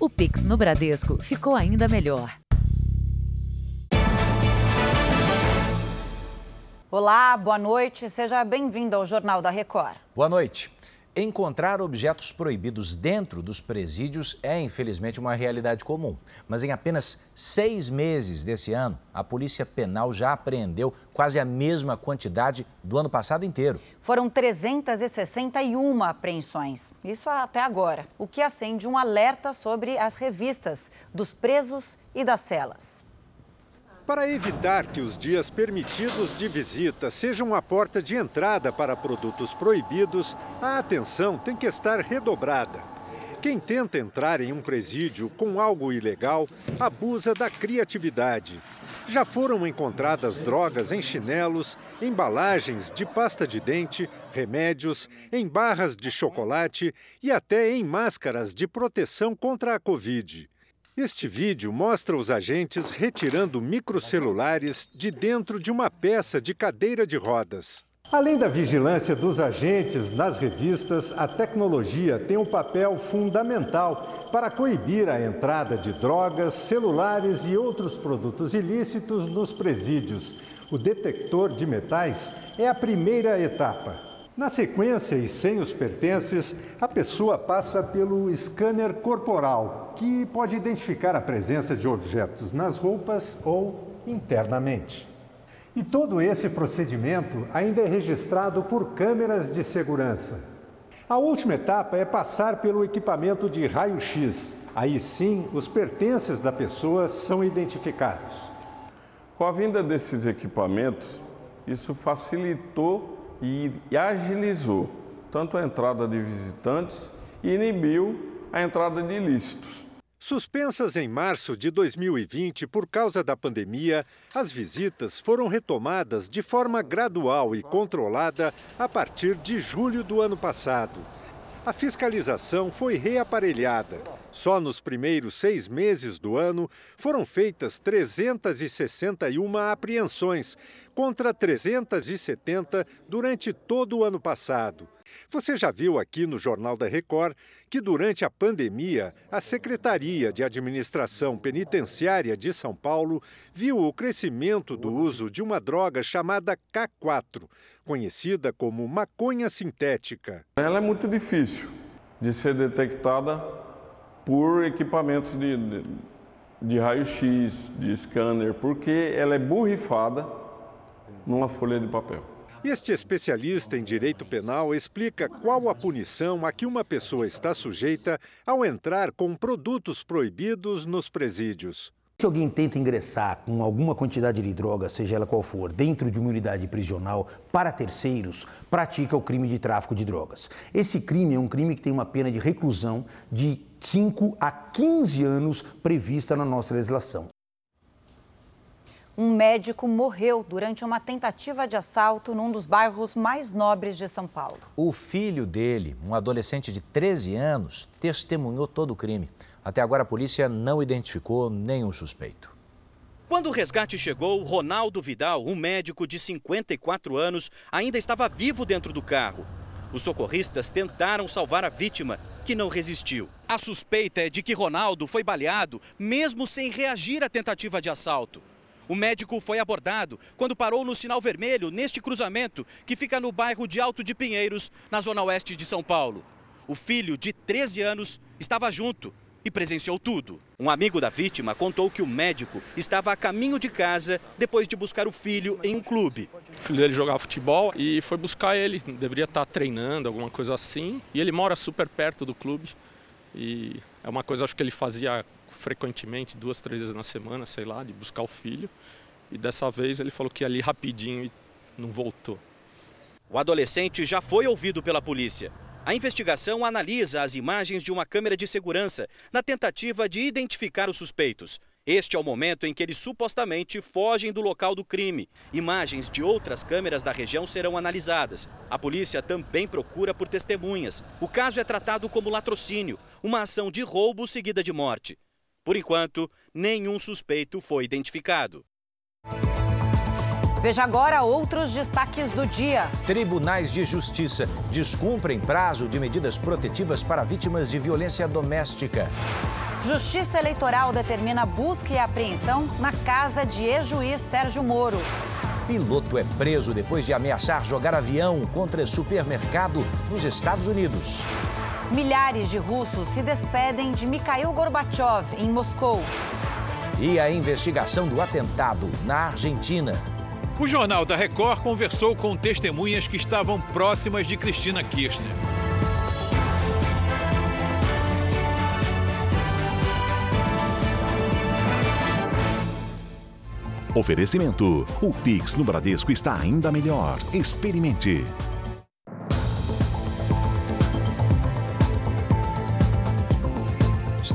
O Pix no Bradesco ficou ainda melhor. Olá, boa noite. Seja bem-vindo ao Jornal da Record. Boa noite. Encontrar objetos proibidos dentro dos presídios é, infelizmente, uma realidade comum. Mas em apenas seis meses desse ano, a Polícia Penal já apreendeu quase a mesma quantidade do ano passado inteiro. Foram 361 apreensões, isso até agora, o que acende um alerta sobre as revistas dos presos e das celas. Para evitar que os dias permitidos de visita sejam a porta de entrada para produtos proibidos, a atenção tem que estar redobrada. Quem tenta entrar em um presídio com algo ilegal abusa da criatividade. Já foram encontradas drogas em chinelos, embalagens de pasta de dente, remédios, em barras de chocolate e até em máscaras de proteção contra a Covid. Este vídeo mostra os agentes retirando microcelulares de dentro de uma peça de cadeira de rodas. Além da vigilância dos agentes nas revistas, a tecnologia tem um papel fundamental para coibir a entrada de drogas, celulares e outros produtos ilícitos nos presídios. O detector de metais é a primeira etapa. Na sequência e sem os pertences, a pessoa passa pelo scanner corporal, que pode identificar a presença de objetos nas roupas ou internamente. E todo esse procedimento ainda é registrado por câmeras de segurança. A última etapa é passar pelo equipamento de raio-x. Aí sim, os pertences da pessoa são identificados. Com a vinda desses equipamentos, isso facilitou e agilizou tanto a entrada de visitantes e inibiu a entrada de ilícitos. Suspensas em março de 2020 por causa da pandemia, as visitas foram retomadas de forma gradual e controlada a partir de julho do ano passado. A fiscalização foi reaparelhada só nos primeiros seis meses do ano foram feitas 361 apreensões, contra 370 durante todo o ano passado. Você já viu aqui no Jornal da Record que, durante a pandemia, a Secretaria de Administração Penitenciária de São Paulo viu o crescimento do uso de uma droga chamada K4, conhecida como maconha sintética. Ela é muito difícil de ser detectada por equipamentos de, de, de raio-x, de scanner, porque ela é borrifada numa folha de papel. Este especialista em direito penal explica qual a punição a que uma pessoa está sujeita ao entrar com produtos proibidos nos presídios. Se alguém tenta ingressar com alguma quantidade de droga, seja ela qual for, dentro de uma unidade prisional para terceiros, pratica o crime de tráfico de drogas. Esse crime é um crime que tem uma pena de reclusão de 5 a 15 anos prevista na nossa legislação. Um médico morreu durante uma tentativa de assalto num dos bairros mais nobres de São Paulo. O filho dele, um adolescente de 13 anos, testemunhou todo o crime. Até agora, a polícia não identificou nenhum suspeito. Quando o resgate chegou, Ronaldo Vidal, um médico de 54 anos, ainda estava vivo dentro do carro. Os socorristas tentaram salvar a vítima, que não resistiu. A suspeita é de que Ronaldo foi baleado, mesmo sem reagir à tentativa de assalto. O médico foi abordado quando parou no sinal vermelho neste cruzamento, que fica no bairro de Alto de Pinheiros, na zona oeste de São Paulo. O filho, de 13 anos, estava junto e presenciou tudo. Um amigo da vítima contou que o médico estava a caminho de casa depois de buscar o filho em um clube. O filho dele jogava futebol e foi buscar ele, deveria estar treinando, alguma coisa assim. E ele mora super perto do clube. E é uma coisa acho que ele fazia frequentemente, duas, três vezes na semana, sei lá, de buscar o filho. E dessa vez ele falou que ia ali rapidinho e não voltou. O adolescente já foi ouvido pela polícia. A investigação analisa as imagens de uma câmera de segurança na tentativa de identificar os suspeitos. Este é o momento em que eles supostamente fogem do local do crime. Imagens de outras câmeras da região serão analisadas. A polícia também procura por testemunhas. O caso é tratado como latrocínio, uma ação de roubo seguida de morte. Por enquanto, nenhum suspeito foi identificado. Veja agora outros destaques do dia. Tribunais de Justiça descumprem prazo de medidas protetivas para vítimas de violência doméstica. Justiça Eleitoral determina busca e apreensão na casa de ex-juiz Sérgio Moro. Piloto é preso depois de ameaçar jogar avião contra supermercado nos Estados Unidos. Milhares de russos se despedem de Mikhail Gorbachev em Moscou. E a investigação do atentado na Argentina. O Jornal da Record conversou com testemunhas que estavam próximas de Cristina Kirchner. Oferecimento: o Pix no Bradesco está ainda melhor. Experimente.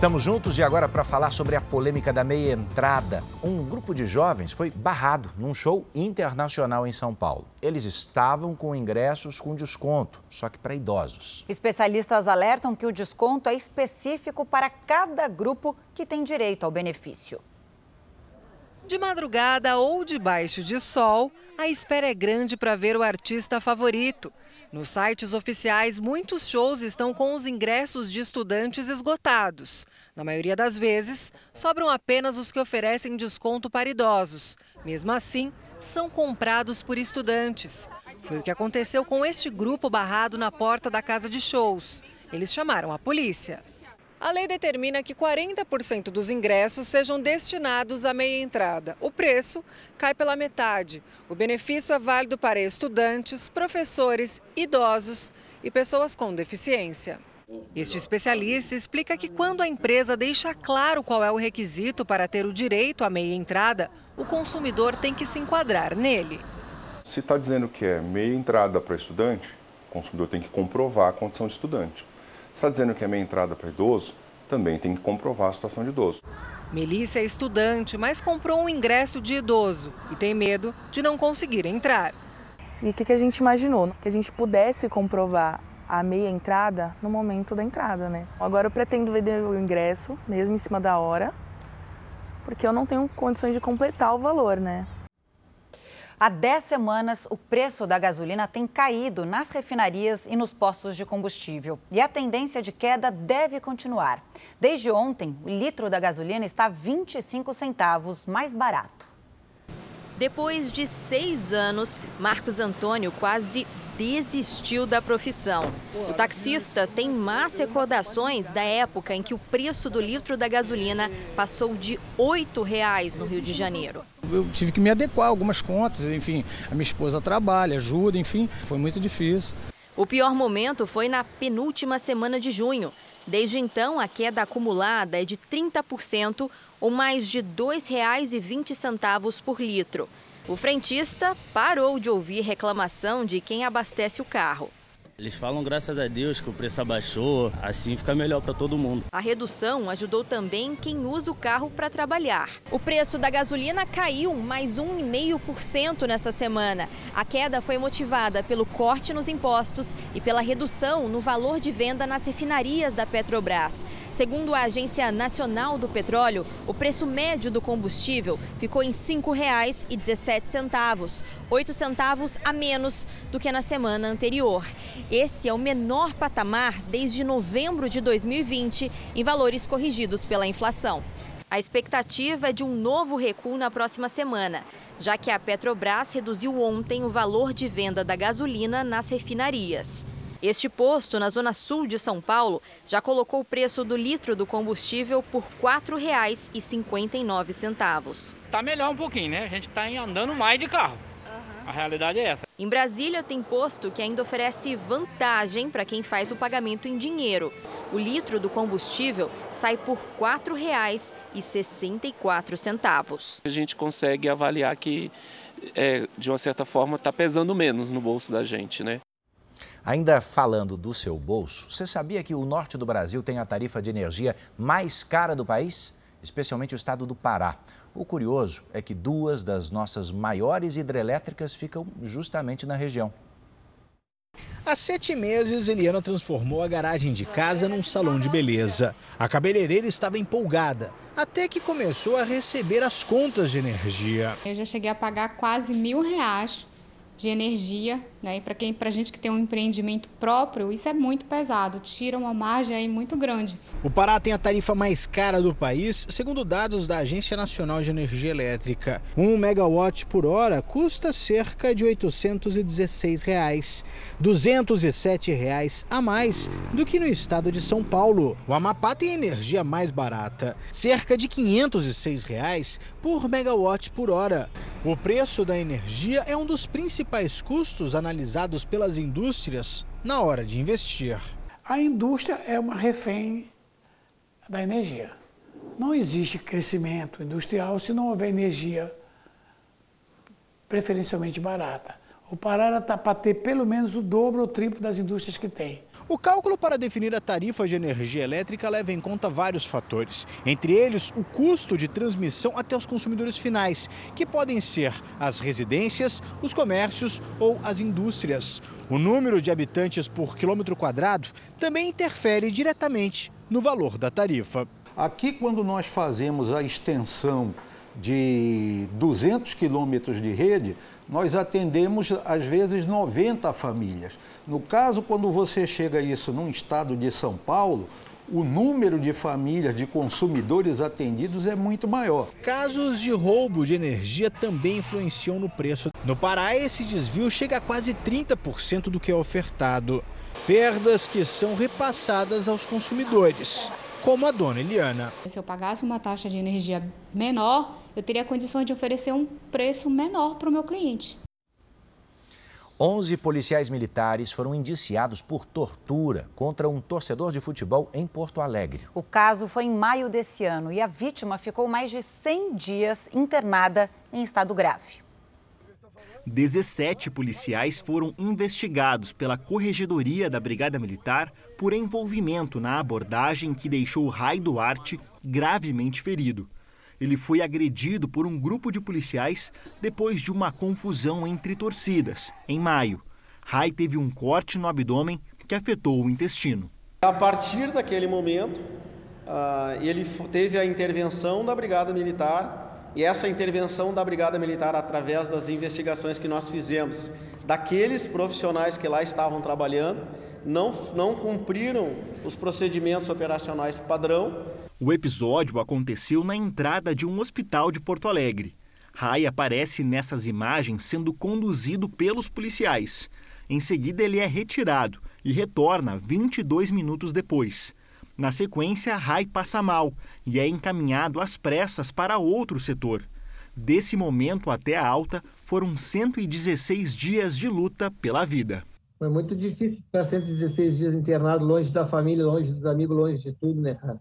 Estamos juntos e agora para falar sobre a polêmica da meia entrada. Um grupo de jovens foi barrado num show internacional em São Paulo. Eles estavam com ingressos com desconto, só que para idosos. Especialistas alertam que o desconto é específico para cada grupo que tem direito ao benefício. De madrugada ou debaixo de sol, a espera é grande para ver o artista favorito. Nos sites oficiais, muitos shows estão com os ingressos de estudantes esgotados. Na maioria das vezes, sobram apenas os que oferecem desconto para idosos. Mesmo assim, são comprados por estudantes. Foi o que aconteceu com este grupo barrado na porta da casa de shows. Eles chamaram a polícia. A lei determina que 40% dos ingressos sejam destinados à meia entrada. O preço cai pela metade. O benefício é válido para estudantes, professores, idosos e pessoas com deficiência. Este especialista explica que quando a empresa deixa claro qual é o requisito para ter o direito à meia entrada, o consumidor tem que se enquadrar nele. Se está dizendo que é meia entrada para estudante, o consumidor tem que comprovar a condição de estudante está dizendo que é meia entrada para idoso, também tem que comprovar a situação de idoso. Melissa é estudante, mas comprou um ingresso de idoso e tem medo de não conseguir entrar. E o que, que a gente imaginou? Que a gente pudesse comprovar a meia entrada no momento da entrada, né? Agora eu pretendo vender o ingresso, mesmo em cima da hora, porque eu não tenho condições de completar o valor, né? Há 10 semanas, o preço da gasolina tem caído nas refinarias e nos postos de combustível. E a tendência de queda deve continuar. Desde ontem, o litro da gasolina está 25 centavos mais barato. Depois de seis anos, Marcos Antônio quase desistiu da profissão. O taxista tem más recordações da época em que o preço do litro da gasolina passou de R$ reais no Rio de Janeiro. Eu tive que me adequar a algumas contas, enfim, a minha esposa trabalha, ajuda, enfim, foi muito difícil. O pior momento foi na penúltima semana de junho. Desde então, a queda acumulada é de 30%, ou mais de R$ 2,20 por litro. O frentista parou de ouvir reclamação de quem abastece o carro. Eles falam, graças a Deus, que o preço abaixou, assim fica melhor para todo mundo. A redução ajudou também quem usa o carro para trabalhar. O preço da gasolina caiu mais 1,5% nessa semana. A queda foi motivada pelo corte nos impostos e pela redução no valor de venda nas refinarias da Petrobras. Segundo a Agência Nacional do Petróleo, o preço médio do combustível ficou em R$ 5,17, 8 centavos a menos do que na semana anterior. Esse é o menor patamar desde novembro de 2020, em valores corrigidos pela inflação. A expectativa é de um novo recuo na próxima semana, já que a Petrobras reduziu ontem o valor de venda da gasolina nas refinarias. Este posto, na zona sul de São Paulo, já colocou o preço do litro do combustível por R$ 4,59. Está melhor um pouquinho, né? A gente está andando mais de carro. A realidade é essa. Em Brasília, tem posto que ainda oferece vantagem para quem faz o pagamento em dinheiro. O litro do combustível sai por R$ 4,64. A gente consegue avaliar que, é, de uma certa forma, está pesando menos no bolso da gente, né? Ainda falando do seu bolso, você sabia que o norte do Brasil tem a tarifa de energia mais cara do país? Especialmente o estado do Pará. O curioso é que duas das nossas maiores hidrelétricas ficam justamente na região. Há sete meses, Eliana transformou a garagem de casa num salão de beleza. A cabeleireira estava empolgada, até que começou a receber as contas de energia. Eu já cheguei a pagar quase mil reais de energia Né? E para quem, para gente que tem um empreendimento próprio, isso é muito pesado, tira uma margem aí muito grande. O Pará tem a tarifa mais cara do país, segundo dados da Agência Nacional de Energia Elétrica. Um megawatt por hora custa cerca de 816 reais, 207 reais a mais do que no estado de São Paulo. O Amapá tem energia mais barata, cerca de 506 reais por megawatt por hora. O preço da energia é um dos principais custos analisados pelas indústrias na hora de investir. A indústria é uma refém da energia. Não existe crescimento industrial se não houver energia preferencialmente barata. O Pará está para ter pelo menos o dobro ou o triplo das indústrias que tem. O cálculo para definir a tarifa de energia elétrica leva em conta vários fatores, entre eles o custo de transmissão até os consumidores finais, que podem ser as residências, os comércios ou as indústrias. O número de habitantes por quilômetro quadrado também interfere diretamente no valor da tarifa. Aqui, quando nós fazemos a extensão de 200 quilômetros de rede, nós atendemos às vezes 90 famílias. No caso, quando você chega a isso num estado de São Paulo, o número de famílias, de consumidores atendidos é muito maior. Casos de roubo de energia também influenciam no preço. No Pará, esse desvio chega a quase 30% do que é ofertado. Perdas que são repassadas aos consumidores, como a dona Eliana. Se eu pagasse uma taxa de energia menor, eu teria condições de oferecer um preço menor para o meu cliente. 11 policiais militares foram indiciados por tortura contra um torcedor de futebol em Porto Alegre. O caso foi em maio desse ano e a vítima ficou mais de 100 dias internada em estado grave. 17 policiais foram investigados pela Corregedoria da Brigada Militar por envolvimento na abordagem que deixou Rai Duarte gravemente ferido. Ele foi agredido por um grupo de policiais depois de uma confusão entre torcidas, em maio. Rai teve um corte no abdômen que afetou o intestino. A partir daquele momento, uh, ele teve a intervenção da Brigada Militar e essa intervenção da Brigada Militar, através das investigações que nós fizemos, daqueles profissionais que lá estavam trabalhando, não, não cumpriram os procedimentos operacionais padrão o episódio aconteceu na entrada de um hospital de Porto Alegre. Rai aparece nessas imagens sendo conduzido pelos policiais. Em seguida, ele é retirado e retorna 22 minutos depois. Na sequência, Rai passa mal e é encaminhado às pressas para outro setor. Desse momento até a alta, foram 116 dias de luta pela vida. Foi muito difícil ficar 116 dias internado, longe da família, longe dos amigos, longe de tudo, né, cara?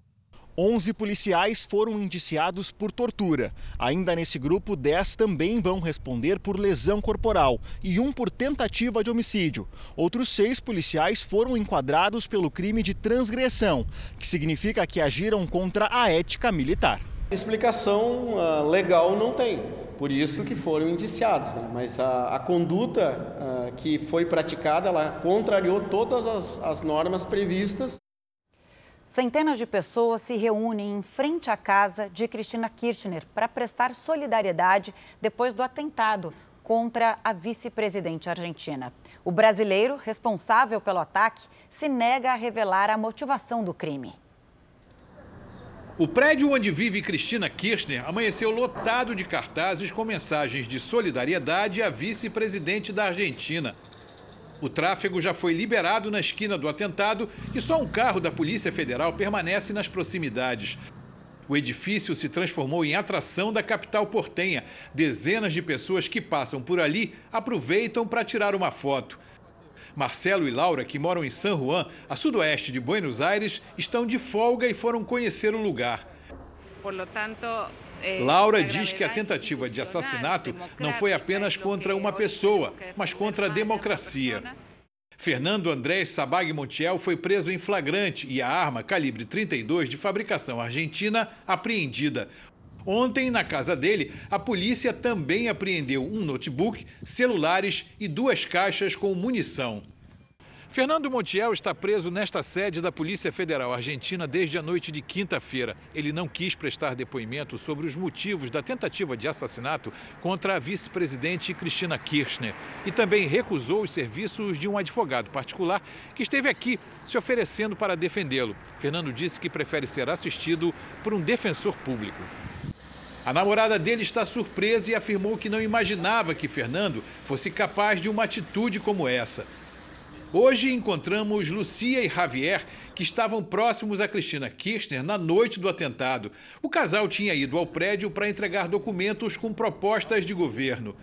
11 policiais foram indiciados por tortura. Ainda nesse grupo, 10 também vão responder por lesão corporal e um por tentativa de homicídio. Outros seis policiais foram enquadrados pelo crime de transgressão, que significa que agiram contra a ética militar. Explicação uh, legal não tem, por isso que foram indiciados. Né? Mas a, a conduta uh, que foi praticada, ela contrariou todas as, as normas previstas. Centenas de pessoas se reúnem em frente à casa de Cristina Kirchner para prestar solidariedade depois do atentado contra a vice-presidente argentina. O brasileiro responsável pelo ataque se nega a revelar a motivação do crime. O prédio onde vive Cristina Kirchner amanheceu lotado de cartazes com mensagens de solidariedade à vice-presidente da Argentina. O tráfego já foi liberado na esquina do atentado e só um carro da Polícia Federal permanece nas proximidades. O edifício se transformou em atração da capital portenha. Dezenas de pessoas que passam por ali aproveitam para tirar uma foto. Marcelo e Laura, que moram em San Juan, a sudoeste de Buenos Aires, estão de folga e foram conhecer o lugar. Eh, Laura diz que a tentativa de assassinato não foi apenas contra uma pessoa, mas contra a democracia. Fernando Andrés Sabag Montiel foi preso em flagrante e a arma calibre 32 de fabricação argentina apreendida. Ontem, na casa dele, a polícia também apreendeu um notebook, celulares e duas caixas com munição. Fernando Montiel está preso nesta sede da Polícia Federal Argentina desde a noite de quinta-feira. Ele não quis prestar depoimento sobre os motivos da tentativa de assassinato contra a vice-presidente Cristina Kirchner e também recusou os serviços de um advogado particular que esteve aqui se oferecendo para defendê-lo. Fernando disse que prefere ser assistido por um defensor público. A namorada dele está surpresa e afirmou que não imaginava que Fernando fosse capaz de uma atitude como essa. Hoje encontramos Lucia e Javier, que estavam próximos a Cristina Kirchner na noite do atentado. O casal tinha ido ao prédio para entregar documentos com propostas de governo.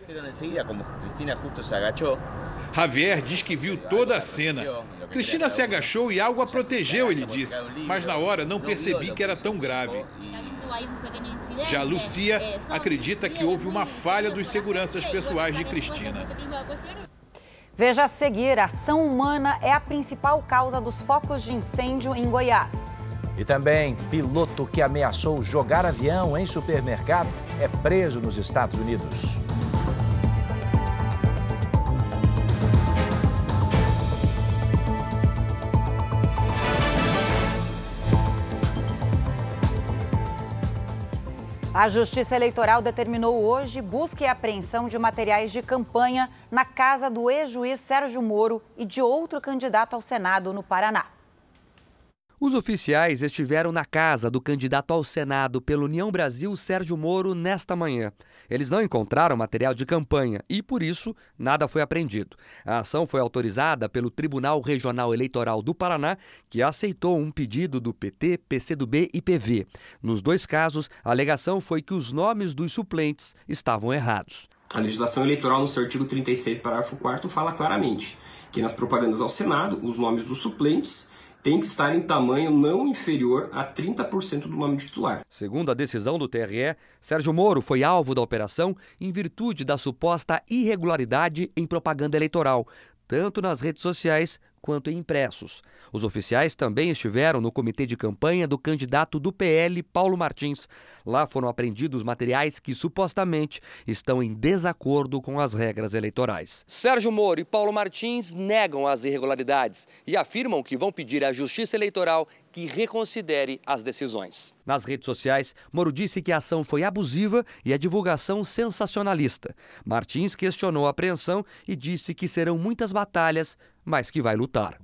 Javier diz que viu toda a cena. Cristina se agachou e algo a protegeu, ele disse, mas na hora não percebi que era tão grave. Já Lucia acredita que houve uma falha dos seguranças pessoais de Cristina. Veja a seguir: a ação humana é a principal causa dos focos de incêndio em Goiás. E também, piloto que ameaçou jogar avião em supermercado é preso nos Estados Unidos. A Justiça Eleitoral determinou hoje busca e apreensão de materiais de campanha na casa do ex-juiz Sérgio Moro e de outro candidato ao Senado no Paraná. Os oficiais estiveram na casa do candidato ao Senado pela União Brasil, Sérgio Moro, nesta manhã. Eles não encontraram material de campanha e, por isso, nada foi apreendido. A ação foi autorizada pelo Tribunal Regional Eleitoral do Paraná, que aceitou um pedido do PT, PCdoB e PV. Nos dois casos, a alegação foi que os nomes dos suplentes estavam errados. A legislação eleitoral, no seu artigo 36, parágrafo 4, fala claramente que nas propagandas ao Senado, os nomes dos suplentes tem que estar em tamanho não inferior a 30% do nome titular. Segundo a decisão do TRE, Sérgio Moro foi alvo da operação em virtude da suposta irregularidade em propaganda eleitoral, tanto nas redes sociais quanto em impressos. Os oficiais também estiveram no comitê de campanha do candidato do PL, Paulo Martins. Lá foram apreendidos materiais que supostamente estão em desacordo com as regras eleitorais. Sérgio Moro e Paulo Martins negam as irregularidades e afirmam que vão pedir à Justiça Eleitoral que reconsidere as decisões. Nas redes sociais, Moro disse que a ação foi abusiva e a divulgação sensacionalista. Martins questionou a apreensão e disse que serão muitas batalhas, mas que vai lutar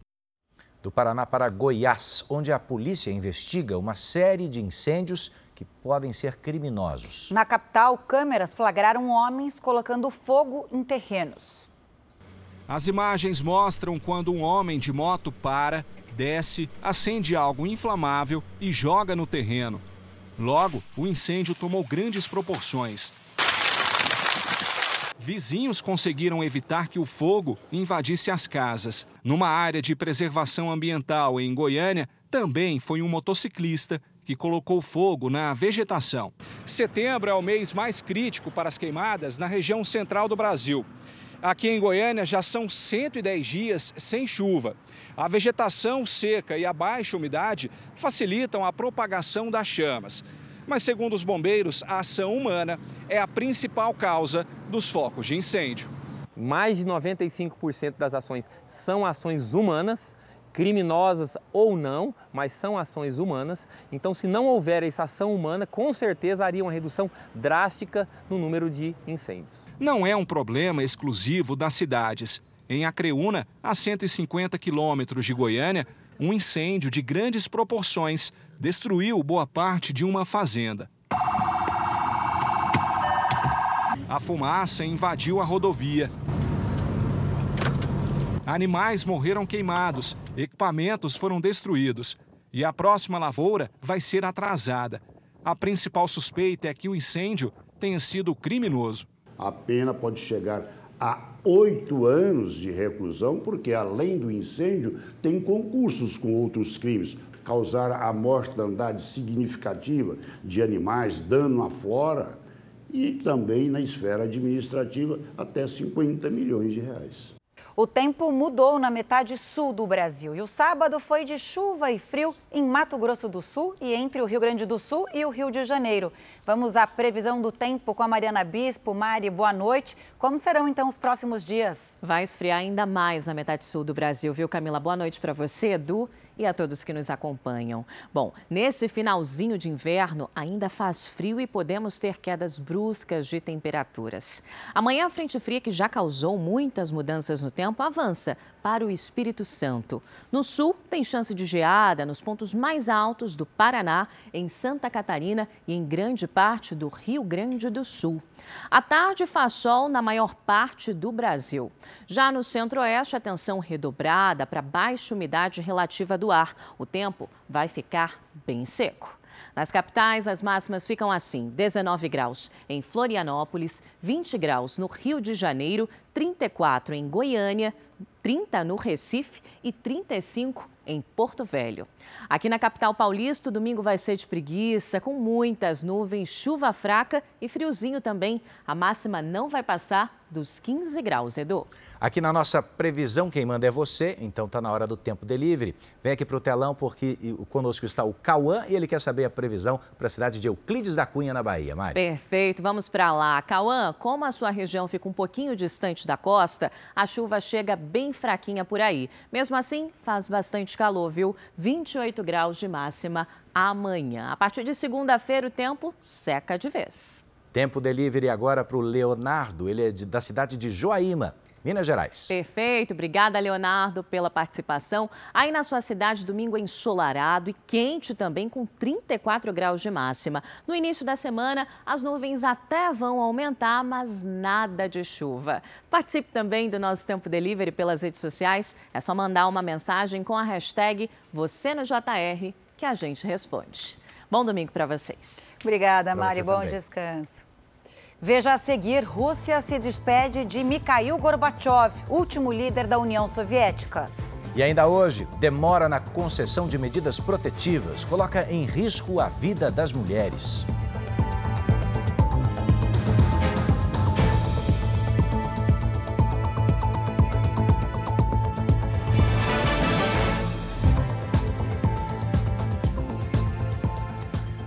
do Paraná para Goiás, onde a polícia investiga uma série de incêndios que podem ser criminosos. Na capital, câmeras flagraram homens colocando fogo em terrenos. As imagens mostram quando um homem de moto para, desce, acende algo inflamável e joga no terreno. Logo, o incêndio tomou grandes proporções. Vizinhos conseguiram evitar que o fogo invadisse as casas. Numa área de preservação ambiental em Goiânia, também foi um motociclista que colocou fogo na vegetação. Setembro é o mês mais crítico para as queimadas na região central do Brasil. Aqui em Goiânia já são 110 dias sem chuva. A vegetação seca e a baixa umidade facilitam a propagação das chamas. Mas, segundo os bombeiros, a ação humana é a principal causa dos focos de incêndio. Mais de 95% das ações são ações humanas, criminosas ou não, mas são ações humanas. Então, se não houver essa ação humana, com certeza haria uma redução drástica no número de incêndios. Não é um problema exclusivo das cidades. Em Acreúna, a 150 quilômetros de Goiânia, um incêndio de grandes proporções destruiu boa parte de uma fazenda. A fumaça invadiu a rodovia. Animais morreram queimados, equipamentos foram destruídos e a próxima lavoura vai ser atrasada. A principal suspeita é que o incêndio tenha sido criminoso. A pena pode chegar a oito anos de reclusão, porque além do incêndio, tem concursos com outros crimes, causar a mortandade significativa de animais, dano à flora e também na esfera administrativa até 50 milhões de reais. O tempo mudou na metade sul do Brasil e o sábado foi de chuva e frio em Mato Grosso do Sul e entre o Rio Grande do Sul e o Rio de Janeiro. Vamos à previsão do tempo com a Mariana Bispo. Mari, boa noite. Como serão então os próximos dias? Vai esfriar ainda mais na metade sul do Brasil, viu, Camila? Boa noite para você, Edu e a todos que nos acompanham. Bom, nesse finalzinho de inverno ainda faz frio e podemos ter quedas bruscas de temperaturas. Amanhã a frente fria que já causou muitas mudanças no tempo avança para o Espírito Santo. No sul tem chance de geada nos pontos mais altos do Paraná, em Santa Catarina e em grande parte do Rio Grande do Sul. À tarde faz sol na maior parte do Brasil. Já no centro-oeste, atenção redobrada para baixa umidade relativa do ar. O tempo vai ficar bem seco. Nas capitais, as máximas ficam assim: 19 graus em Florianópolis, 20 graus no Rio de Janeiro, 34 em Goiânia, 30 no Recife e 35 em Porto Velho. Aqui na capital paulista, o domingo vai ser de preguiça, com muitas nuvens, chuva fraca e friozinho também. A máxima não vai passar dos 15 graus, Edu. Aqui na nossa previsão, quem manda é você, então está na hora do tempo delivery. Vem aqui para o telão porque conosco está o Cauã e ele quer saber a previsão para a cidade de Euclides da Cunha, na Bahia. Mari. Perfeito, vamos para lá. Cauã, como a sua região fica um pouquinho distante da costa, a chuva chega bem fraquinha por aí. Mesmo assim, faz bastante calor, viu? 28 graus de máxima amanhã. A partir de segunda-feira, o tempo seca de vez. Tempo delivery agora para o Leonardo, ele é de, da cidade de Joaíma. Minas Gerais. Perfeito, obrigada Leonardo pela participação. Aí na sua cidade, domingo é ensolarado e quente também, com 34 graus de máxima. No início da semana, as nuvens até vão aumentar, mas nada de chuva. Participe também do nosso Tempo Delivery pelas redes sociais. É só mandar uma mensagem com a hashtag você no JR que a gente responde. Bom domingo para vocês. Obrigada, Mari. Bom também. descanso. Veja a seguir: Rússia se despede de Mikhail Gorbachev, último líder da União Soviética. E ainda hoje, demora na concessão de medidas protetivas coloca em risco a vida das mulheres.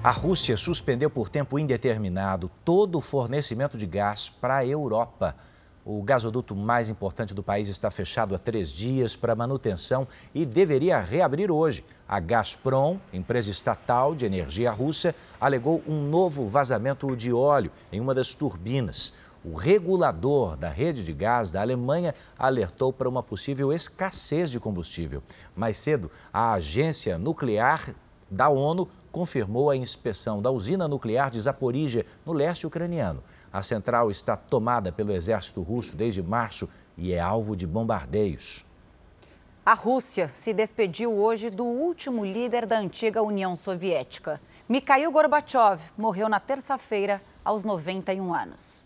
A Rússia suspendeu por tempo indeterminado todo o fornecimento de gás para a Europa. O gasoduto mais importante do país está fechado há três dias para manutenção e deveria reabrir hoje. A Gazprom, empresa estatal de energia russa, alegou um novo vazamento de óleo em uma das turbinas. O regulador da rede de gás da Alemanha alertou para uma possível escassez de combustível. Mais cedo, a agência nuclear da ONU confirmou a inspeção da usina nuclear de Zaporizhia, no leste ucraniano. A central está tomada pelo exército russo desde março e é alvo de bombardeios. A Rússia se despediu hoje do último líder da antiga União Soviética. Mikhail Gorbachev morreu na terça-feira, aos 91 anos.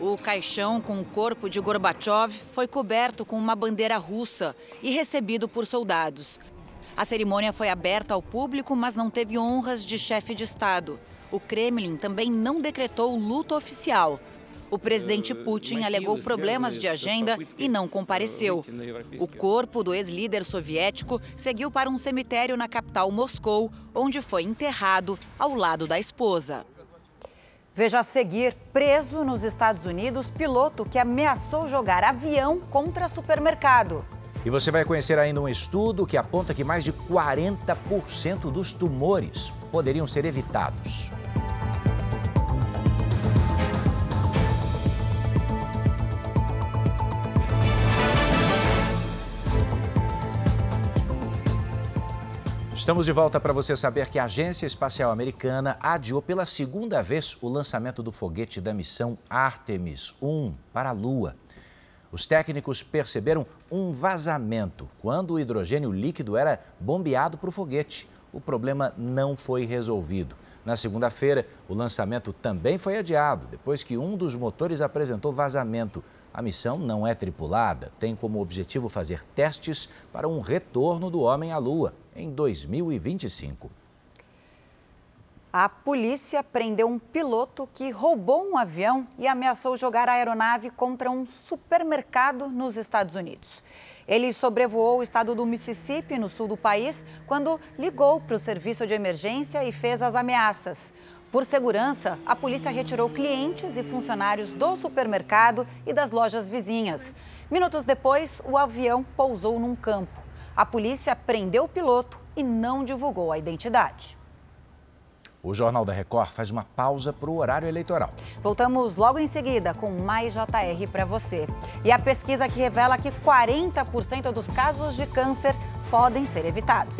O caixão com o corpo de Gorbachev foi coberto com uma bandeira russa e recebido por soldados. A cerimônia foi aberta ao público, mas não teve honras de chefe de Estado. O Kremlin também não decretou luto oficial. O presidente Putin alegou problemas de agenda e não compareceu. O corpo do ex-líder soviético seguiu para um cemitério na capital Moscou, onde foi enterrado ao lado da esposa. Veja a seguir: preso nos Estados Unidos, piloto que ameaçou jogar avião contra supermercado. E você vai conhecer ainda um estudo que aponta que mais de 40% dos tumores poderiam ser evitados. Estamos de volta para você saber que a Agência Espacial Americana adiou pela segunda vez o lançamento do foguete da missão Artemis 1 para a Lua. Os técnicos perceberam um vazamento quando o hidrogênio líquido era bombeado para o foguete. O problema não foi resolvido. Na segunda-feira, o lançamento também foi adiado, depois que um dos motores apresentou vazamento. A missão não é tripulada, tem como objetivo fazer testes para um retorno do homem à Lua em 2025. A polícia prendeu um piloto que roubou um avião e ameaçou jogar a aeronave contra um supermercado nos Estados Unidos. Ele sobrevoou o estado do Mississippi, no sul do país, quando ligou para o serviço de emergência e fez as ameaças. Por segurança, a polícia retirou clientes e funcionários do supermercado e das lojas vizinhas. Minutos depois, o avião pousou num campo. A polícia prendeu o piloto e não divulgou a identidade. O Jornal da Record faz uma pausa para o horário eleitoral. Voltamos logo em seguida com mais JR para você. E a pesquisa que revela que 40% dos casos de câncer podem ser evitados.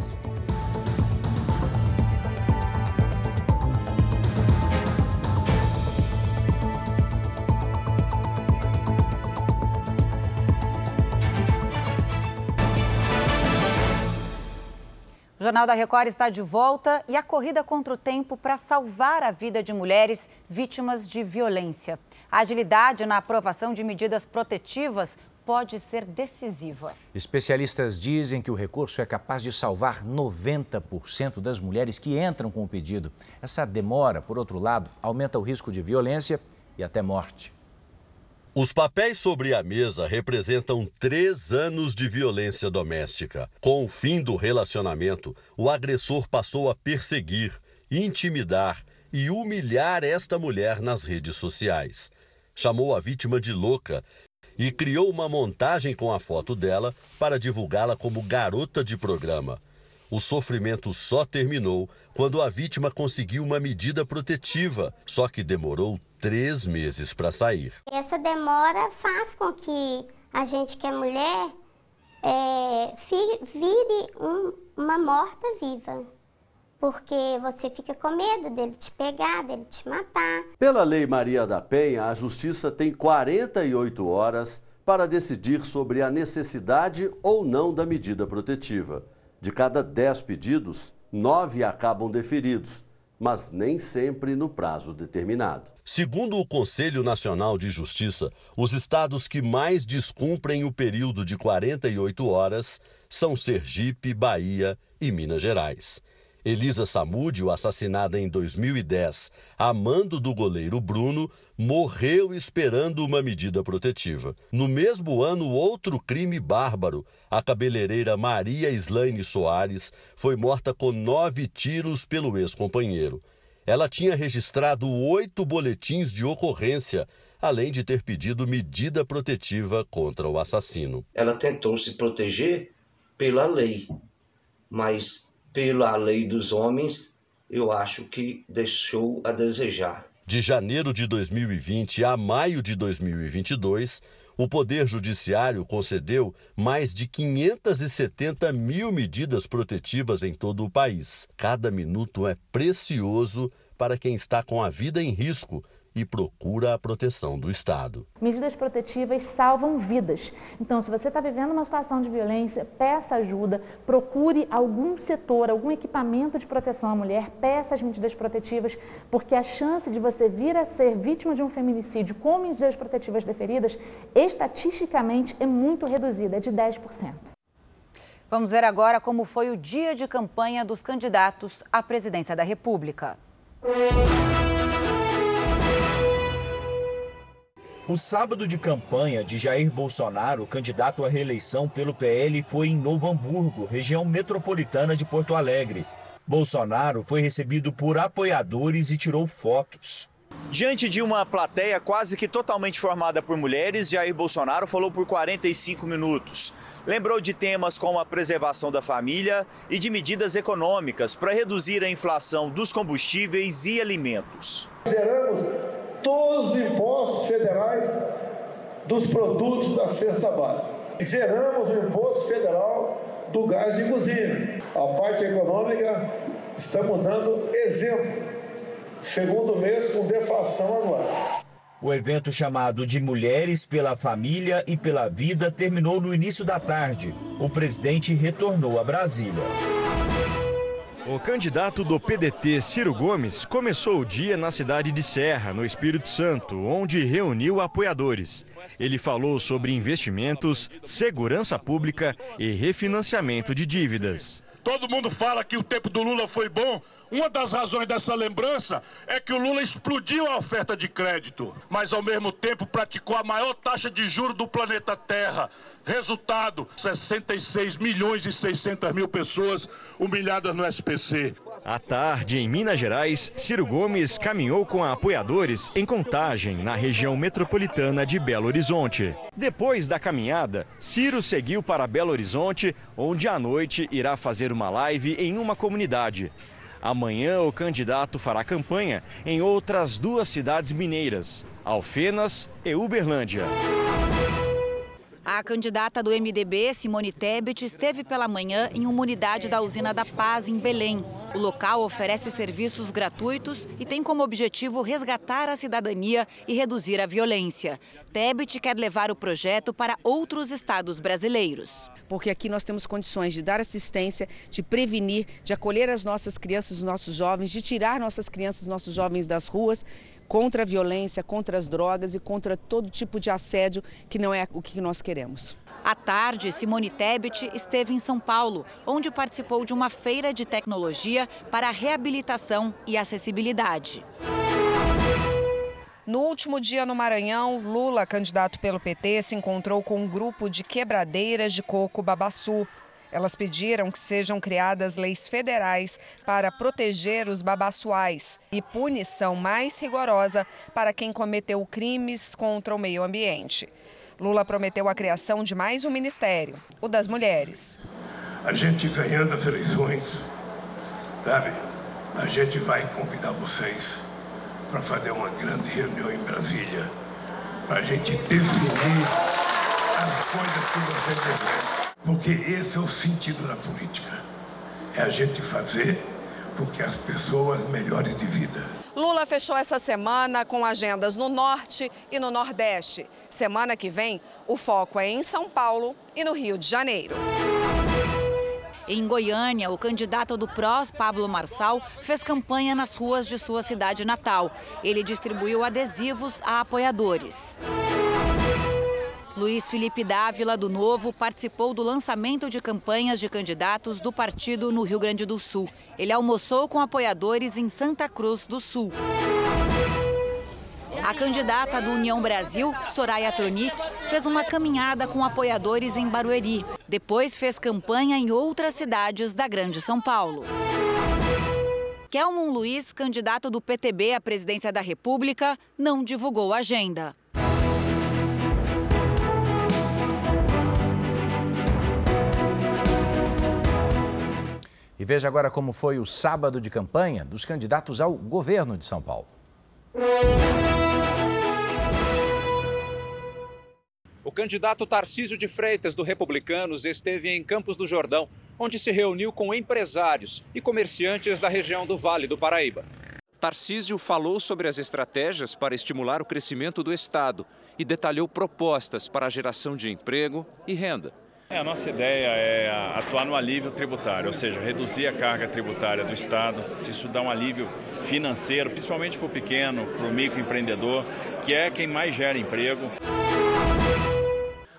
Jornal da Record está de volta e a corrida contra o tempo para salvar a vida de mulheres vítimas de violência. A agilidade na aprovação de medidas protetivas pode ser decisiva. Especialistas dizem que o recurso é capaz de salvar 90% das mulheres que entram com o pedido. Essa demora, por outro lado, aumenta o risco de violência e até morte. Os papéis sobre a mesa representam três anos de violência doméstica. Com o fim do relacionamento, o agressor passou a perseguir, intimidar e humilhar esta mulher nas redes sociais. Chamou a vítima de louca e criou uma montagem com a foto dela para divulgá-la como garota de programa. O sofrimento só terminou quando a vítima conseguiu uma medida protetiva, só que demorou três meses para sair. Essa demora faz com que a gente que é mulher é, vire um, uma morta viva. Porque você fica com medo dele te pegar, dele te matar. Pela Lei Maria da Penha, a Justiça tem 48 horas para decidir sobre a necessidade ou não da medida protetiva. De cada 10 pedidos, nove acabam deferidos mas nem sempre no prazo determinado. Segundo o Conselho Nacional de Justiça, os estados que mais descumprem o período de 48 horas são Sergipe, Bahia e Minas Gerais. Elisa Samúdio, assassinada em 2010, a mando do goleiro Bruno, morreu esperando uma medida protetiva. No mesmo ano, outro crime bárbaro. A cabeleireira Maria Slaine Soares foi morta com nove tiros pelo ex-companheiro. Ela tinha registrado oito boletins de ocorrência, além de ter pedido medida protetiva contra o assassino. Ela tentou se proteger pela lei, mas pela lei dos homens, eu acho que deixou a desejar. De janeiro de 2020 a maio de 2022, o Poder Judiciário concedeu mais de 570 mil medidas protetivas em todo o país. Cada minuto é precioso para quem está com a vida em risco e procura a proteção do Estado. Medidas protetivas salvam vidas. Então, se você está vivendo uma situação de violência, peça ajuda, procure algum setor, algum equipamento de proteção à mulher, peça as medidas protetivas, porque a chance de você vir a ser vítima de um feminicídio com medidas protetivas deferidas, estatisticamente é muito reduzida, é de 10%. Vamos ver agora como foi o dia de campanha dos candidatos à presidência da República. O sábado de campanha de Jair Bolsonaro, candidato à reeleição pelo PL, foi em Novo Hamburgo, região metropolitana de Porto Alegre. Bolsonaro foi recebido por apoiadores e tirou fotos. Diante de uma plateia quase que totalmente formada por mulheres, Jair Bolsonaro falou por 45 minutos. Lembrou de temas como a preservação da família e de medidas econômicas para reduzir a inflação dos combustíveis e alimentos. Zeramos todos os impostos federais dos produtos da cesta básica. Zeramos o imposto federal do gás de cozinha. A parte econômica, estamos dando exemplo. Segundo mês com deflação anual. O evento chamado de Mulheres pela Família e pela Vida terminou no início da tarde. O presidente retornou a Brasília. O candidato do PDT, Ciro Gomes, começou o dia na cidade de Serra, no Espírito Santo, onde reuniu apoiadores. Ele falou sobre investimentos, segurança pública e refinanciamento de dívidas. Todo mundo fala que o tempo do Lula foi bom. Uma das razões dessa lembrança é que o Lula explodiu a oferta de crédito, mas ao mesmo tempo praticou a maior taxa de juros do planeta Terra. Resultado: 66 milhões e 600 mil pessoas humilhadas no SPC. À tarde, em Minas Gerais, Ciro Gomes caminhou com apoiadores em Contagem, na região metropolitana de Belo Horizonte. Depois da caminhada, Ciro seguiu para Belo Horizonte, onde à noite irá fazer uma live em uma comunidade. Amanhã, o candidato fará campanha em outras duas cidades mineiras, Alfenas e Uberlândia. A candidata do MDB, Simone Tebet, esteve pela manhã em uma unidade da usina da Paz, em Belém. O local oferece serviços gratuitos e tem como objetivo resgatar a cidadania e reduzir a violência. Tebet quer levar o projeto para outros estados brasileiros. Porque aqui nós temos condições de dar assistência, de prevenir, de acolher as nossas crianças, os nossos jovens, de tirar nossas crianças, os nossos jovens das ruas contra a violência, contra as drogas e contra todo tipo de assédio que não é o que nós queremos. À tarde, Simone Tebet esteve em São Paulo, onde participou de uma feira de tecnologia para reabilitação e acessibilidade. No último dia no Maranhão, Lula, candidato pelo PT, se encontrou com um grupo de quebradeiras de coco babaçu. Elas pediram que sejam criadas leis federais para proteger os babaçuais e punição mais rigorosa para quem cometeu crimes contra o meio ambiente. Lula prometeu a criação de mais um ministério, o das mulheres. A gente ganhando as eleições, sabe? A gente vai convidar vocês para fazer uma grande reunião em Brasília, para a gente definir as coisas que você deseja. Porque esse é o sentido da política. É a gente fazer com que as pessoas melhorem de vida. Lula fechou essa semana com agendas no Norte e no Nordeste. Semana que vem, o foco é em São Paulo e no Rio de Janeiro. Em Goiânia, o candidato do PROS, Pablo Marçal, fez campanha nas ruas de sua cidade natal. Ele distribuiu adesivos a apoiadores. Luiz Felipe Dávila, do Novo, participou do lançamento de campanhas de candidatos do partido no Rio Grande do Sul. Ele almoçou com apoiadores em Santa Cruz do Sul. A candidata do União Brasil, Soraya Tronic, fez uma caminhada com apoiadores em Barueri. Depois fez campanha em outras cidades da Grande São Paulo. Kelmon Luiz, candidato do PTB à presidência da República, não divulgou a agenda. E veja agora como foi o sábado de campanha dos candidatos ao governo de São Paulo. O candidato Tarcísio de Freitas, do Republicanos, esteve em Campos do Jordão, onde se reuniu com empresários e comerciantes da região do Vale do Paraíba. Tarcísio falou sobre as estratégias para estimular o crescimento do Estado e detalhou propostas para a geração de emprego e renda. É, a nossa ideia é atuar no alívio tributário, ou seja, reduzir a carga tributária do Estado. Isso dá um alívio financeiro, principalmente para o pequeno, para o microempreendedor, que é quem mais gera emprego.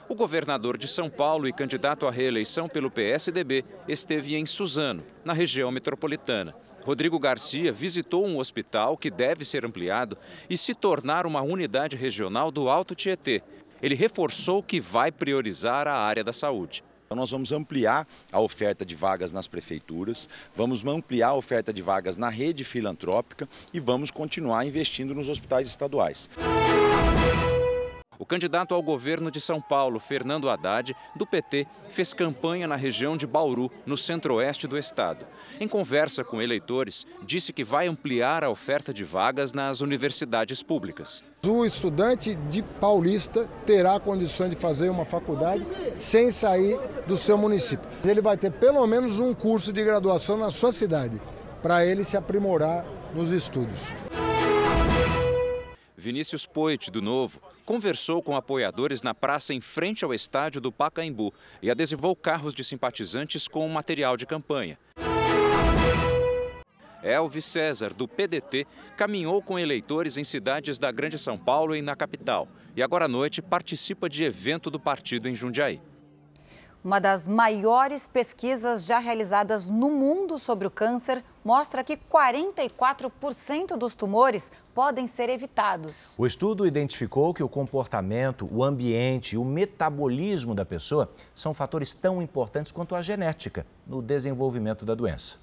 O governador de São Paulo e candidato à reeleição pelo PSDB esteve em Suzano, na região metropolitana. Rodrigo Garcia visitou um hospital que deve ser ampliado e se tornar uma unidade regional do Alto Tietê, ele reforçou que vai priorizar a área da saúde. Então nós vamos ampliar a oferta de vagas nas prefeituras, vamos ampliar a oferta de vagas na rede filantrópica e vamos continuar investindo nos hospitais estaduais. O candidato ao governo de São Paulo, Fernando Haddad, do PT, fez campanha na região de Bauru, no centro-oeste do estado. Em conversa com eleitores, disse que vai ampliar a oferta de vagas nas universidades públicas. O estudante de Paulista terá condições de fazer uma faculdade sem sair do seu município. Ele vai ter pelo menos um curso de graduação na sua cidade, para ele se aprimorar nos estudos. Vinícius Poit, do Novo, conversou com apoiadores na praça em frente ao estádio do Pacaembu e adesivou carros de simpatizantes com material de campanha. Elvis César, do PDT, caminhou com eleitores em cidades da Grande São Paulo e na capital. E agora à noite participa de evento do partido em Jundiaí. Uma das maiores pesquisas já realizadas no mundo sobre o câncer mostra que 44% dos tumores podem ser evitados. O estudo identificou que o comportamento, o ambiente e o metabolismo da pessoa são fatores tão importantes quanto a genética no desenvolvimento da doença.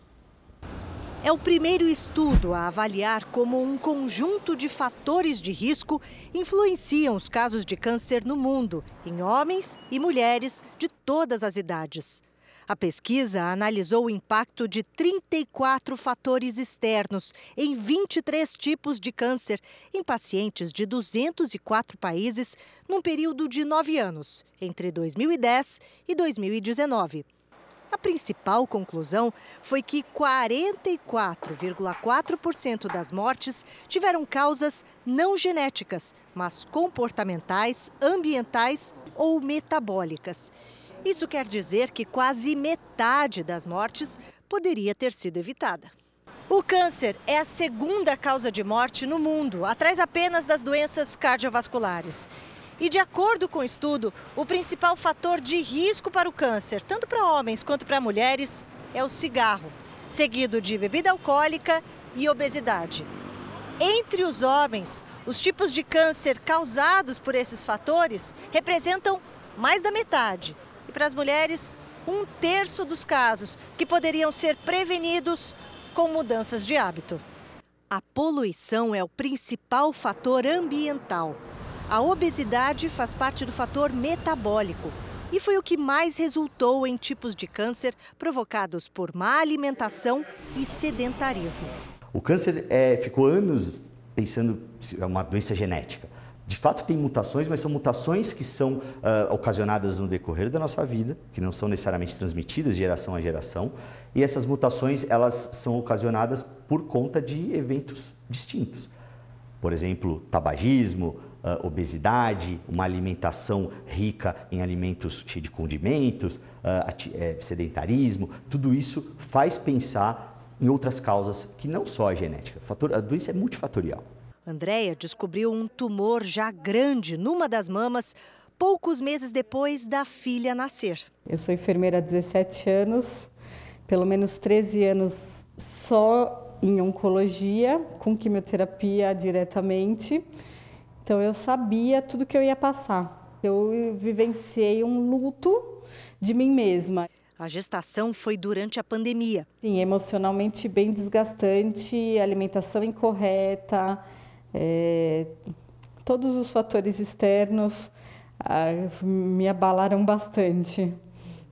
É o primeiro estudo a avaliar como um conjunto de fatores de risco influenciam os casos de câncer no mundo, em homens e mulheres de todas as idades. A pesquisa analisou o impacto de 34 fatores externos em 23 tipos de câncer em pacientes de 204 países num período de nove anos, entre 2010 e 2019. A principal conclusão foi que 44,4% das mortes tiveram causas não genéticas, mas comportamentais, ambientais ou metabólicas. Isso quer dizer que quase metade das mortes poderia ter sido evitada. O câncer é a segunda causa de morte no mundo, atrás apenas das doenças cardiovasculares. E de acordo com o estudo, o principal fator de risco para o câncer, tanto para homens quanto para mulheres, é o cigarro, seguido de bebida alcoólica e obesidade. Entre os homens, os tipos de câncer causados por esses fatores representam mais da metade. Para as mulheres, um terço dos casos que poderiam ser prevenidos com mudanças de hábito. A poluição é o principal fator ambiental. A obesidade faz parte do fator metabólico e foi o que mais resultou em tipos de câncer provocados por má alimentação e sedentarismo. O câncer é, ficou anos pensando é uma doença genética. De fato, tem mutações, mas são mutações que são uh, ocasionadas no decorrer da nossa vida, que não são necessariamente transmitidas de geração a geração. E essas mutações elas são ocasionadas por conta de eventos distintos. Por exemplo, tabagismo, uh, obesidade, uma alimentação rica em alimentos cheios de condimentos, uh, sedentarismo, tudo isso faz pensar em outras causas que não só a genética. A doença é multifatorial. Andréia descobriu um tumor já grande numa das mamas poucos meses depois da filha nascer. Eu sou enfermeira há 17 anos, pelo menos 13 anos só em oncologia, com quimioterapia diretamente. Então eu sabia tudo que eu ia passar. Eu vivenciei um luto de mim mesma. A gestação foi durante a pandemia. Sim, emocionalmente bem desgastante, alimentação incorreta, é, todos os fatores externos ah, me abalaram bastante.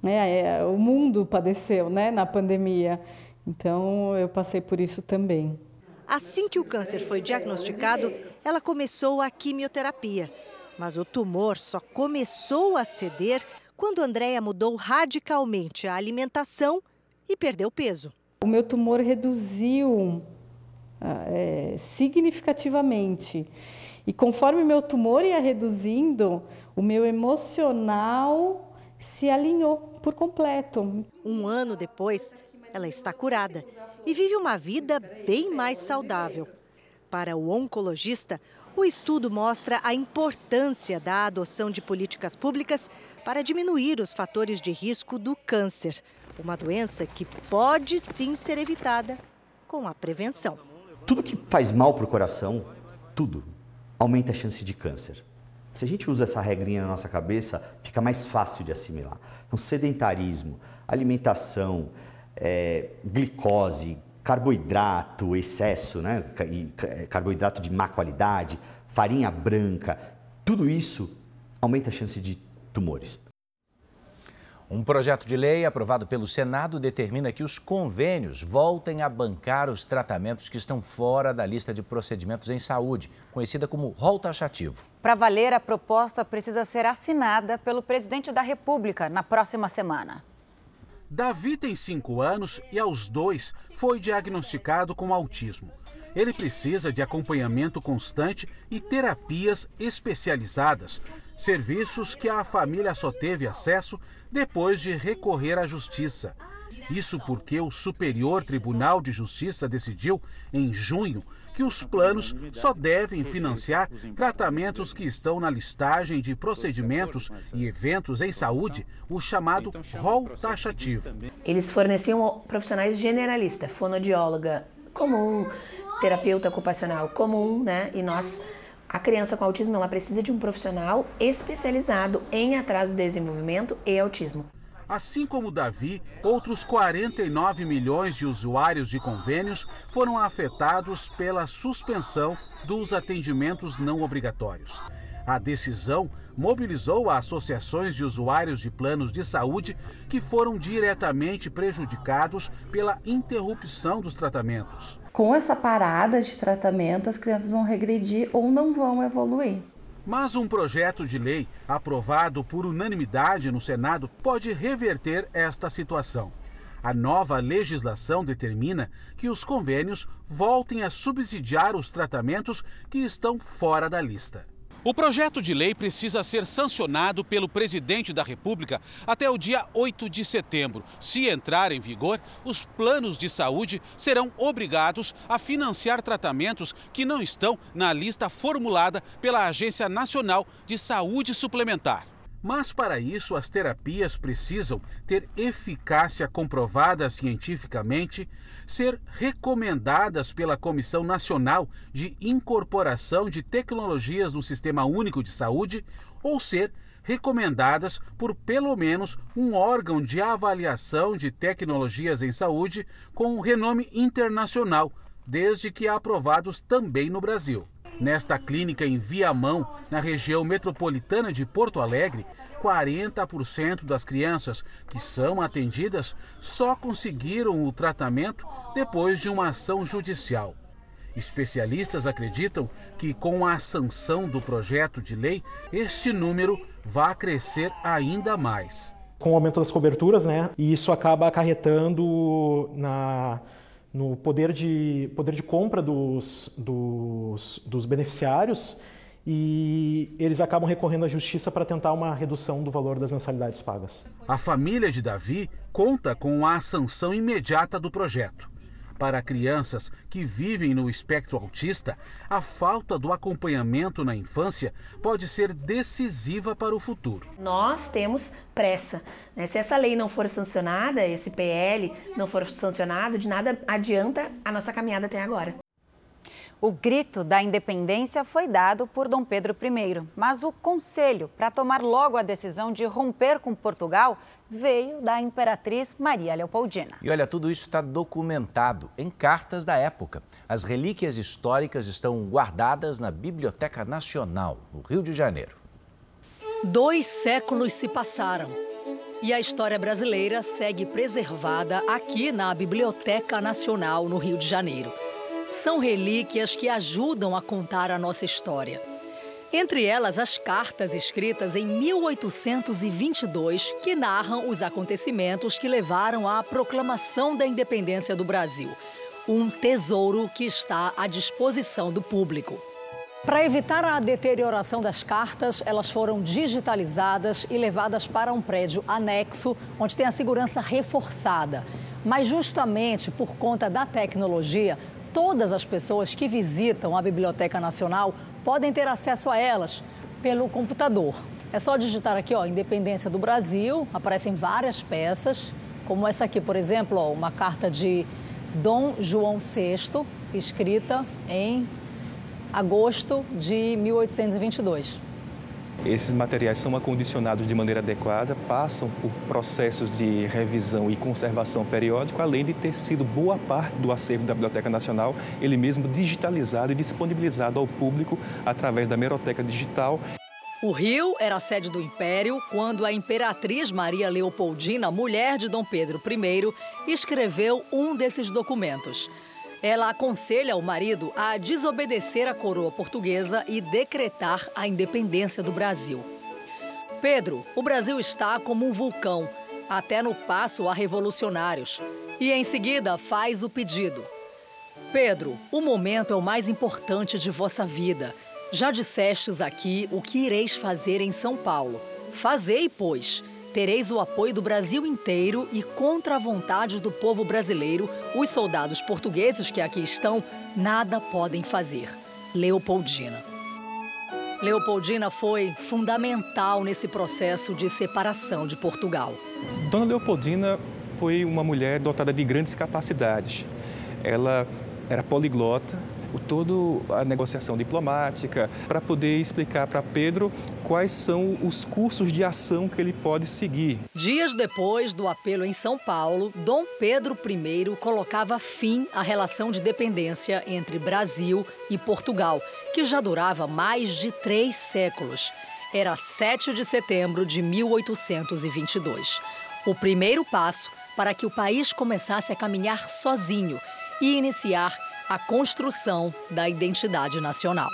É, é, o mundo padeceu né, na pandemia, então eu passei por isso também. Assim que o câncer foi diagnosticado, ela começou a quimioterapia. Mas o tumor só começou a ceder quando Andréia mudou radicalmente a alimentação e perdeu peso. O meu tumor reduziu é, significativamente. E conforme meu tumor ia reduzindo, o meu emocional se alinhou por completo. Um ano depois, ela está curada e vive uma vida bem mais saudável. Para o oncologista, o estudo mostra a importância da adoção de políticas públicas para diminuir os fatores de risco do câncer, uma doença que pode sim ser evitada com a prevenção. Tudo que faz mal para o coração, tudo, aumenta a chance de câncer. Se a gente usa essa regrinha na nossa cabeça, fica mais fácil de assimilar. Então, sedentarismo, alimentação, é, glicose, carboidrato, excesso, né? É, carboidrato de má qualidade, farinha branca, tudo isso aumenta a chance de tumores. Um projeto de lei aprovado pelo Senado determina que os convênios voltem a bancar os tratamentos que estão fora da lista de procedimentos em saúde, conhecida como rol taxativo. Para valer, a proposta precisa ser assinada pelo presidente da República na próxima semana. Davi tem cinco anos e, aos dois, foi diagnosticado com autismo. Ele precisa de acompanhamento constante e terapias especializadas, serviços que a família só teve acesso depois de recorrer à justiça. Isso porque o Superior Tribunal de Justiça decidiu, em junho, que os planos só devem financiar tratamentos que estão na listagem de procedimentos e eventos em saúde, o chamado rol taxativo. Eles forneciam profissionais generalistas, fonodióloga comum, terapeuta ocupacional comum, né? E nós a criança com autismo ela precisa de um profissional especializado em atraso de desenvolvimento e autismo. Assim como Davi, outros 49 milhões de usuários de convênios foram afetados pela suspensão dos atendimentos não obrigatórios. A decisão mobilizou associações de usuários de planos de saúde que foram diretamente prejudicados pela interrupção dos tratamentos. Com essa parada de tratamento, as crianças vão regredir ou não vão evoluir. Mas um projeto de lei aprovado por unanimidade no Senado pode reverter esta situação. A nova legislação determina que os convênios voltem a subsidiar os tratamentos que estão fora da lista. O projeto de lei precisa ser sancionado pelo presidente da República até o dia 8 de setembro. Se entrar em vigor, os planos de saúde serão obrigados a financiar tratamentos que não estão na lista formulada pela Agência Nacional de Saúde Suplementar. Mas para isso, as terapias precisam ter eficácia comprovada cientificamente, ser recomendadas pela Comissão Nacional de Incorporação de Tecnologias no Sistema Único de Saúde ou ser recomendadas por pelo menos um órgão de avaliação de tecnologias em saúde com renome internacional, desde que aprovados também no Brasil. Nesta clínica em Viamão, na região metropolitana de Porto Alegre, 40% das crianças que são atendidas só conseguiram o tratamento depois de uma ação judicial. Especialistas acreditam que, com a sanção do projeto de lei, este número vai crescer ainda mais. Com o aumento das coberturas, né, e isso acaba acarretando na no poder de, poder de compra dos, dos, dos beneficiários e eles acabam recorrendo à justiça para tentar uma redução do valor das mensalidades pagas. A família de Davi conta com a sanção imediata do projeto. Para crianças que vivem no espectro autista, a falta do acompanhamento na infância pode ser decisiva para o futuro. Nós temos pressa. Né? Se essa lei não for sancionada, esse PL não for sancionado, de nada adianta a nossa caminhada até agora. O grito da independência foi dado por Dom Pedro I, mas o conselho para tomar logo a decisão de romper com Portugal veio da imperatriz Maria Leopoldina. E olha, tudo isso está documentado em cartas da época. As relíquias históricas estão guardadas na Biblioteca Nacional, no Rio de Janeiro. Dois séculos se passaram e a história brasileira segue preservada aqui na Biblioteca Nacional, no Rio de Janeiro são relíquias que ajudam a contar a nossa história. Entre elas, as cartas escritas em 1822 que narram os acontecimentos que levaram à proclamação da independência do Brasil. Um tesouro que está à disposição do público. Para evitar a deterioração das cartas, elas foram digitalizadas e levadas para um prédio anexo, onde tem a segurança reforçada. Mas, justamente por conta da tecnologia, todas as pessoas que visitam a Biblioteca Nacional podem ter acesso a elas pelo computador. É só digitar aqui, ó, Independência do Brasil, aparecem várias peças, como essa aqui, por exemplo, ó, uma carta de Dom João VI, escrita em agosto de 1822. Esses materiais são acondicionados de maneira adequada, passam por processos de revisão e conservação periódico, além de ter sido boa parte do acervo da Biblioteca Nacional, ele mesmo digitalizado e disponibilizado ao público através da Meroteca Digital. O Rio era a sede do Império quando a imperatriz Maria Leopoldina, mulher de Dom Pedro I, escreveu um desses documentos. Ela aconselha o marido a desobedecer à coroa portuguesa e decretar a independência do Brasil. Pedro, o Brasil está como um vulcão, até no passo a revolucionários. E em seguida faz o pedido. Pedro, o momento é o mais importante de vossa vida. Já dissestes aqui o que ireis fazer em São Paulo. Fazei, pois. Tereis o apoio do Brasil inteiro e contra a vontade do povo brasileiro, os soldados portugueses que aqui estão nada podem fazer. Leopoldina. Leopoldina foi fundamental nesse processo de separação de Portugal. Dona Leopoldina foi uma mulher dotada de grandes capacidades. Ela era poliglota, toda a negociação diplomática, para poder explicar para Pedro quais são os cursos de ação que ele pode seguir. Dias depois do apelo em São Paulo, Dom Pedro I colocava fim à relação de dependência entre Brasil e Portugal, que já durava mais de três séculos. Era 7 de setembro de 1822. O primeiro passo para que o país começasse a caminhar sozinho e iniciar a construção da identidade nacional.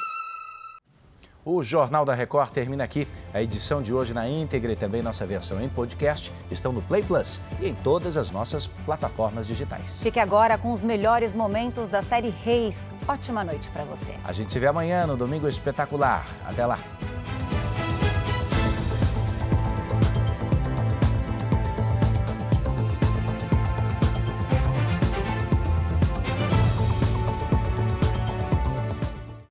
O Jornal da Record termina aqui. A edição de hoje na íntegra e também nossa versão em podcast estão no Play Plus e em todas as nossas plataformas digitais. Fique agora com os melhores momentos da série Reis. Ótima noite para você. A gente se vê amanhã no Domingo Espetacular. Até lá.